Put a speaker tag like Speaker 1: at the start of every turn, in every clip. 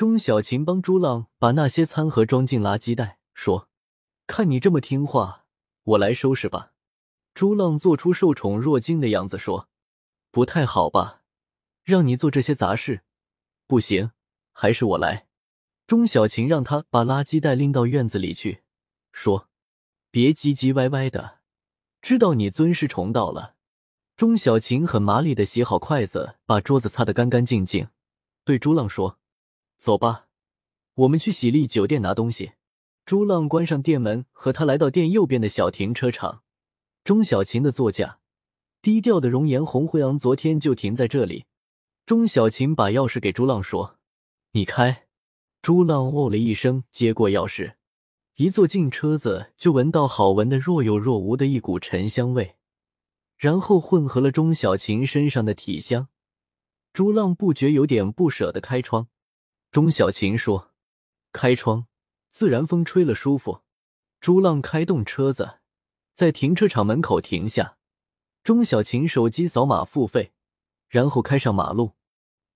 Speaker 1: 钟小琴帮朱浪把那些餐盒装进垃圾袋，说：“看你这么听话，我来收拾吧。”朱浪做出受宠若惊的样子，说：“不太好吧？让你做这些杂事，不行，还是我来。”钟小琴让他把垃圾袋拎到院子里去，说：“别唧唧歪歪的，知道你尊师重道了。”钟小琴很麻利的洗好筷子，把桌子擦得干干净净，对朱浪说。走吧，我们去喜力酒店拿东西。朱浪关上店门，和他来到店右边的小停车场。钟小琴的座驾，低调的容颜红辉昂，昨天就停在这里。钟小琴把钥匙给朱浪，说：“你开。”朱浪哦了一声，接过钥匙，一坐进车子，就闻到好闻的若有若无的一股沉香味，然后混合了钟小琴身上的体香。朱浪不觉有点不舍得开窗。钟小琴说：“开窗，自然风吹了舒服。”朱浪开动车子，在停车场门口停下。钟小琴手机扫码付费，然后开上马路。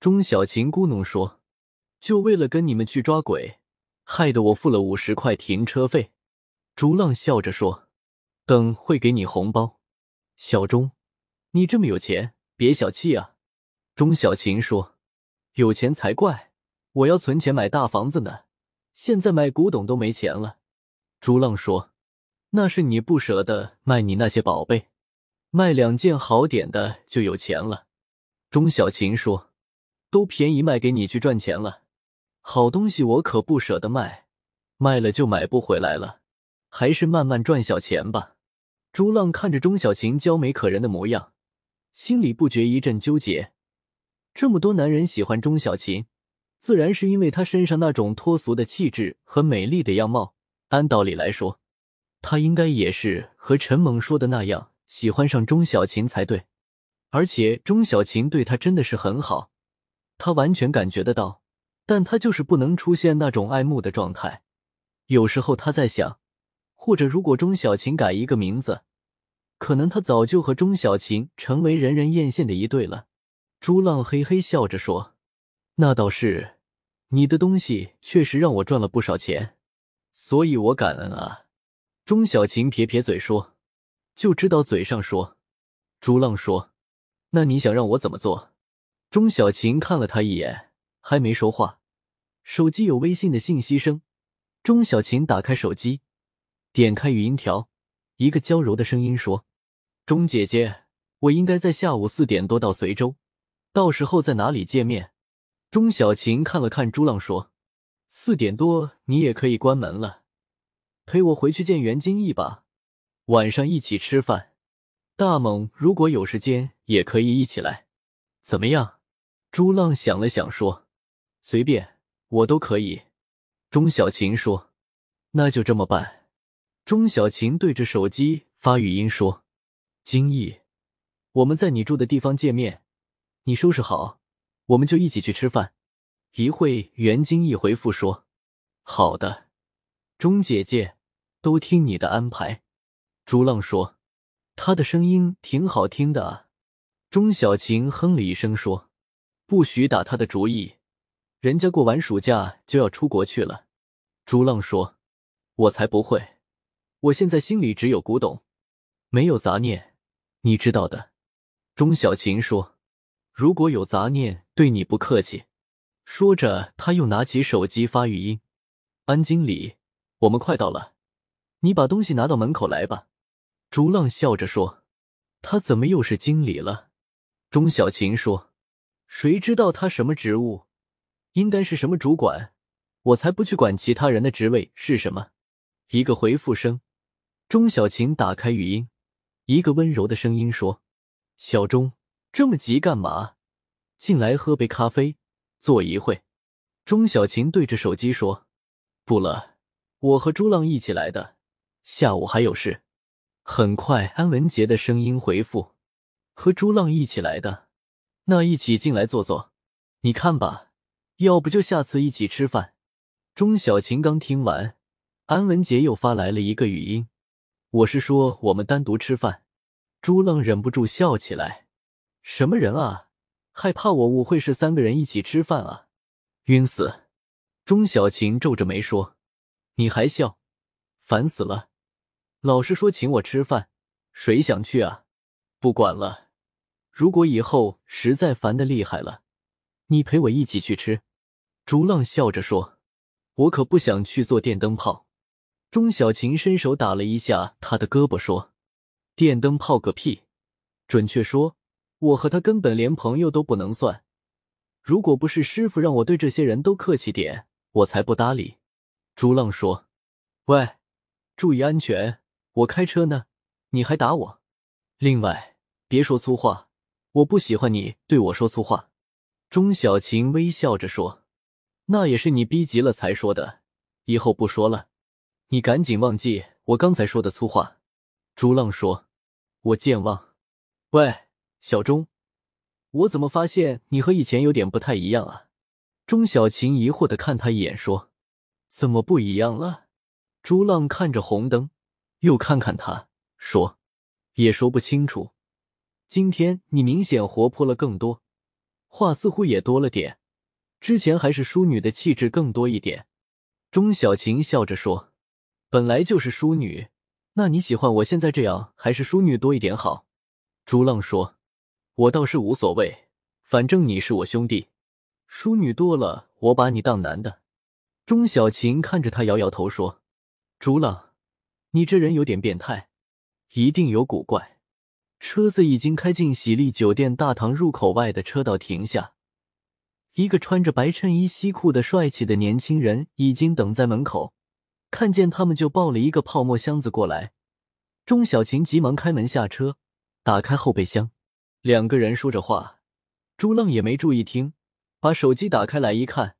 Speaker 1: 钟小琴咕哝说：“就为了跟你们去抓鬼，害得我付了五十块停车费。”朱浪笑着说：“等会给你红包。”小钟，你这么有钱，别小气啊。钟小琴说：“有钱才怪。”我要存钱买大房子呢，现在买古董都没钱了。朱浪说：“那是你不舍得卖你那些宝贝，卖两件好点的就有钱了。”钟小琴说：“都便宜卖给你去赚钱了，好东西我可不舍得卖，卖了就买不回来了，还是慢慢赚小钱吧。”朱浪看着钟小琴娇美可人的模样，心里不觉一阵纠结。这么多男人喜欢钟小琴。自然是因为他身上那种脱俗的气质和美丽的样貌。按道理来说，他应该也是和陈猛说的那样喜欢上钟小琴才对。而且钟小琴对他真的是很好，他完全感觉得到。但他就是不能出现那种爱慕的状态。有时候他在想，或者如果钟小琴改一个名字，可能他早就和钟小琴成为人人艳羡的一对了。朱浪嘿嘿笑着说。那倒是，你的东西确实让我赚了不少钱，所以我感恩啊。钟小琴撇撇嘴说：“就知道嘴上说。”朱浪说：“那你想让我怎么做？”钟小琴看了他一眼，还没说话，手机有微信的信息声。钟小琴打开手机，点开语音条，一个娇柔的声音说：“钟姐姐，我应该在下午四点多到随州，到时候在哪里见面？”钟小琴看了看朱浪，说：“四点多你也可以关门了，陪我回去见袁金义吧，晚上一起吃饭。大猛如果有时间也可以一起来，怎么样？”朱浪想了想，说：“随便，我都可以。”钟小琴说：“那就这么办。”钟小琴对着手机发语音说：“金义，我们在你住的地方见面，你收拾好。”我们就一起去吃饭。一会，袁金义回复说：“好的，钟姐姐，都听你的安排。”朱浪说：“他的声音挺好听的啊。”钟小琴哼了一声说：“不许打他的主意，人家过完暑假就要出国去了。”朱浪说：“我才不会，我现在心里只有古董，没有杂念，你知道的。”钟小琴说。如果有杂念，对你不客气。说着，他又拿起手机发语音：“安经理，我们快到了，你把东西拿到门口来吧。”朱浪笑着说：“他怎么又是经理了？”钟小琴说：“谁知道他什么职务？应该是什么主管？我才不去管其他人的职位是什么。”一个回复声，钟小琴打开语音，一个温柔的声音说：“小钟。”这么急干嘛？进来喝杯咖啡，坐一会。钟小琴对着手机说：“不了，我和朱浪一起来的，下午还有事。”很快，安文杰的声音回复：“和朱浪一起来的，那一起进来坐坐。你看吧，要不就下次一起吃饭。”钟小琴刚听完，安文杰又发来了一个语音：“我是说我们单独吃饭。”朱浪忍不住笑起来。什么人啊？害怕我误会是三个人一起吃饭啊？晕死！钟小琴皱着眉说：“你还笑，烦死了！老师说请我吃饭，谁想去啊？不管了，如果以后实在烦的厉害了，你陪我一起去吃。”朱浪笑着说：“我可不想去做电灯泡。”钟小琴伸手打了一下他的胳膊，说：“电灯泡个屁！准确说，我和他根本连朋友都不能算。如果不是师傅让我对这些人都客气点。”我才不搭理，朱浪说：“喂，注意安全，我开车呢，你还打我？另外，别说粗话，我不喜欢你对我说粗话。”钟小琴微笑着说：“那也是你逼急了才说的，以后不说了，你赶紧忘记我刚才说的粗话。”朱浪说：“我健忘。”喂，小钟，我怎么发现你和以前有点不太一样啊？钟小琴疑惑的看他一眼，说：“怎么不一样了？”朱浪看着红灯，又看看他，说：“也说不清楚。今天你明显活泼了更多，话似乎也多了点。之前还是淑女的气质更多一点。”钟小琴笑着说：“本来就是淑女，那你喜欢我现在这样，还是淑女多一点好？”朱浪说：“我倒是无所谓，反正你是我兄弟。”淑女多了，我把你当男的。钟小琴看着他，摇摇头说：“朱浪，你这人有点变态，一定有古怪。”车子已经开进喜力酒店大堂入口外的车道停下，一个穿着白衬衣、西裤的帅气的年轻人已经等在门口，看见他们就抱了一个泡沫箱子过来。钟小琴急忙开门下车，打开后备箱，两个人说着话，朱浪也没注意听。把手机打开来一看，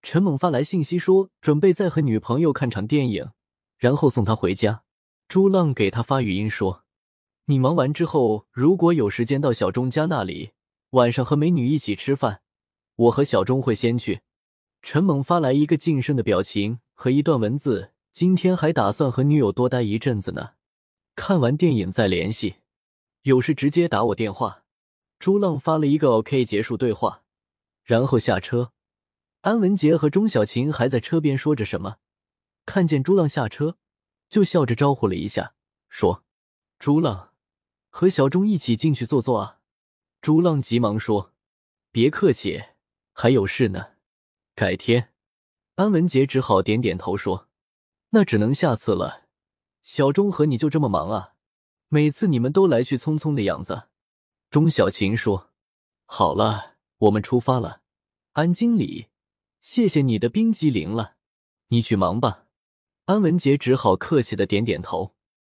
Speaker 1: 陈猛发来信息说准备再和女朋友看场电影，然后送她回家。朱浪给他发语音说：“你忙完之后，如果有时间到小钟家那里，晚上和美女一起吃饭，我和小钟会先去。”陈猛发来一个晋升的表情和一段文字：“今天还打算和女友多待一阵子呢，看完电影再联系，有事直接打我电话。”朱浪发了一个 OK 结束对话。然后下车，安文杰和钟小琴还在车边说着什么，看见朱浪下车，就笑着招呼了一下，说：“朱浪，和小钟一起进去坐坐啊。”朱浪急忙说：“别客气，还有事呢，改天。”安文杰只好点点头说：“那只能下次了。小钟和你就这么忙啊？每次你们都来去匆匆的样子。”钟小琴说：“好了。”我们出发了，安经理，谢谢你的冰激凌了，你去忙吧。安文杰只好客气的点点头。